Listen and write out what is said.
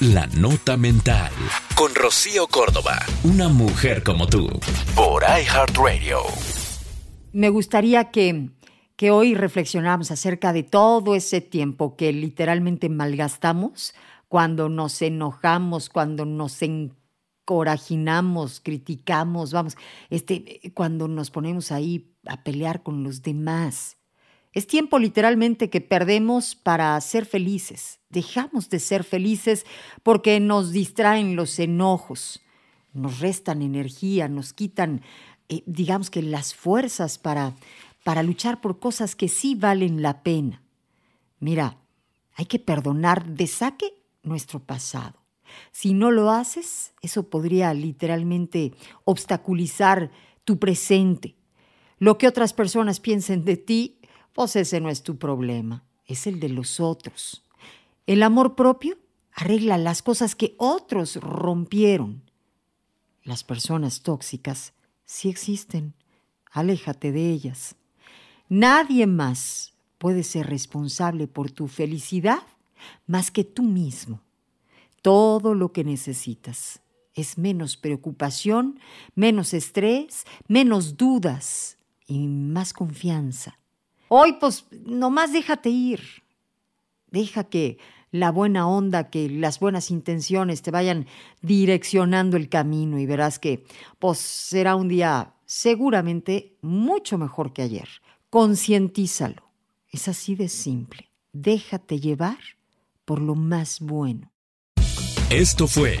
La Nota Mental. Con Rocío Córdoba. Una mujer como tú. Por iHeartRadio. Me gustaría que, que hoy reflexionáramos acerca de todo ese tiempo que literalmente malgastamos cuando nos enojamos, cuando nos encorajinamos, criticamos, vamos, este, cuando nos ponemos ahí a pelear con los demás. Es tiempo literalmente que perdemos para ser felices. Dejamos de ser felices porque nos distraen los enojos, nos restan energía, nos quitan, eh, digamos que las fuerzas para, para luchar por cosas que sí valen la pena. Mira, hay que perdonar de saque nuestro pasado. Si no lo haces, eso podría literalmente obstaculizar tu presente. Lo que otras personas piensen de ti pues ese no es tu problema, es el de los otros. El amor propio arregla las cosas que otros rompieron. Las personas tóxicas sí existen, aléjate de ellas. Nadie más puede ser responsable por tu felicidad más que tú mismo. Todo lo que necesitas es menos preocupación, menos estrés, menos dudas y más confianza. Hoy, pues, nomás déjate ir. Deja que la buena onda, que las buenas intenciones te vayan direccionando el camino y verás que, pues, será un día seguramente mucho mejor que ayer. Concientízalo. Es así de simple. Déjate llevar por lo más bueno. Esto fue